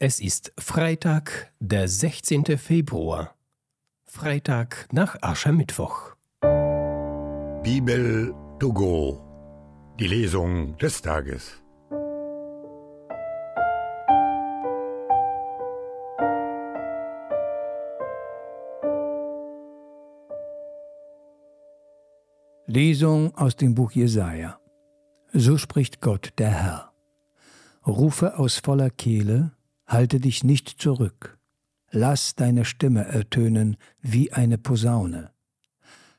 Es ist Freitag, der 16. Februar. Freitag nach Aschermittwoch. Bibel to go. Die Lesung des Tages. Lesung aus dem Buch Jesaja. So spricht Gott, der Herr. Rufe aus voller Kehle, halte dich nicht zurück. Lass deine Stimme ertönen wie eine Posaune.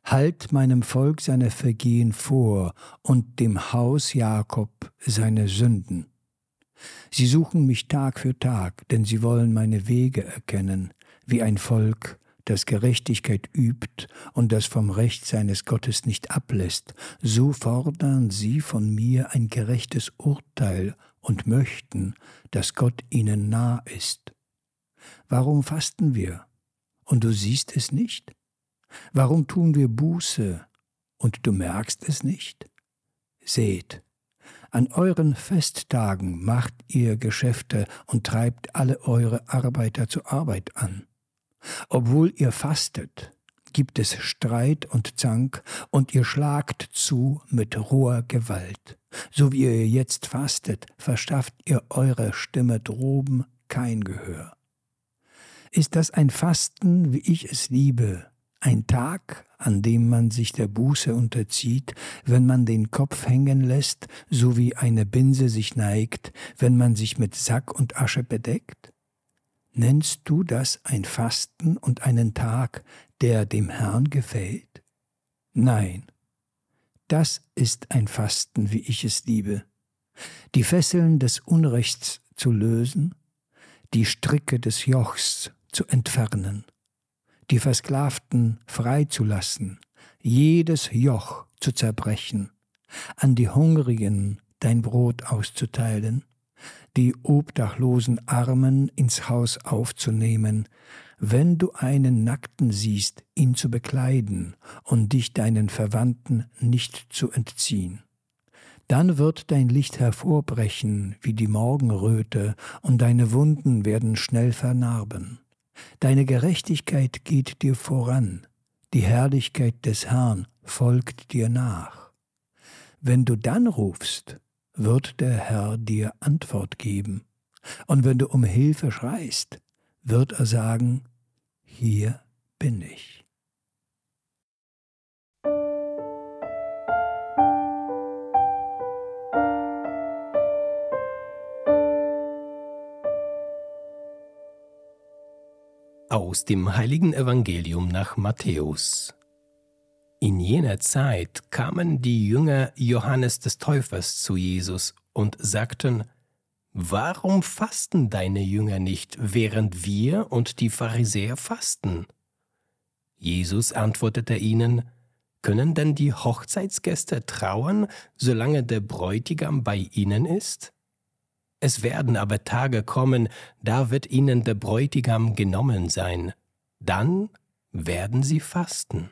Halt meinem Volk seine Vergehen vor und dem Haus Jakob seine Sünden. Sie suchen mich Tag für Tag, denn sie wollen meine Wege erkennen, wie ein Volk, das Gerechtigkeit übt und das vom Recht seines Gottes nicht ablässt, so fordern sie von mir ein gerechtes Urteil und möchten, dass Gott ihnen nah ist. Warum fasten wir? Und du siehst es nicht? Warum tun wir Buße? Und du merkst es nicht? Seht, an euren Festtagen macht ihr Geschäfte und treibt alle eure Arbeiter zur Arbeit an. Obwohl ihr fastet, gibt es Streit und Zank, und ihr schlagt zu mit roher Gewalt. So wie ihr jetzt fastet, verschafft ihr eurer Stimme droben kein Gehör. Ist das ein Fasten, wie ich es liebe, ein Tag, an dem man sich der Buße unterzieht, wenn man den Kopf hängen lässt, so wie eine Binse sich neigt, wenn man sich mit Sack und Asche bedeckt? Nennst du das ein Fasten und einen Tag, der dem Herrn gefällt? Nein, das ist ein Fasten, wie ich es liebe. Die Fesseln des Unrechts zu lösen, die Stricke des Jochs zu entfernen, die Versklavten freizulassen, jedes Joch zu zerbrechen, an die Hungrigen dein Brot auszuteilen, die obdachlosen Armen ins Haus aufzunehmen, wenn du einen Nackten siehst, ihn zu bekleiden und dich deinen Verwandten nicht zu entziehen. Dann wird dein Licht hervorbrechen wie die Morgenröte, und deine Wunden werden schnell vernarben. Deine Gerechtigkeit geht dir voran, die Herrlichkeit des Herrn folgt dir nach. Wenn du dann rufst, wird der Herr dir Antwort geben. Und wenn du um Hilfe schreist, wird er sagen, hier bin ich. Aus dem heiligen Evangelium nach Matthäus. In jener Zeit kamen die Jünger Johannes des Täufers zu Jesus und sagten, Warum fasten deine Jünger nicht, während wir und die Pharisäer fasten? Jesus antwortete ihnen, Können denn die Hochzeitsgäste trauern, solange der Bräutigam bei ihnen ist? Es werden aber Tage kommen, da wird ihnen der Bräutigam genommen sein, dann werden sie fasten.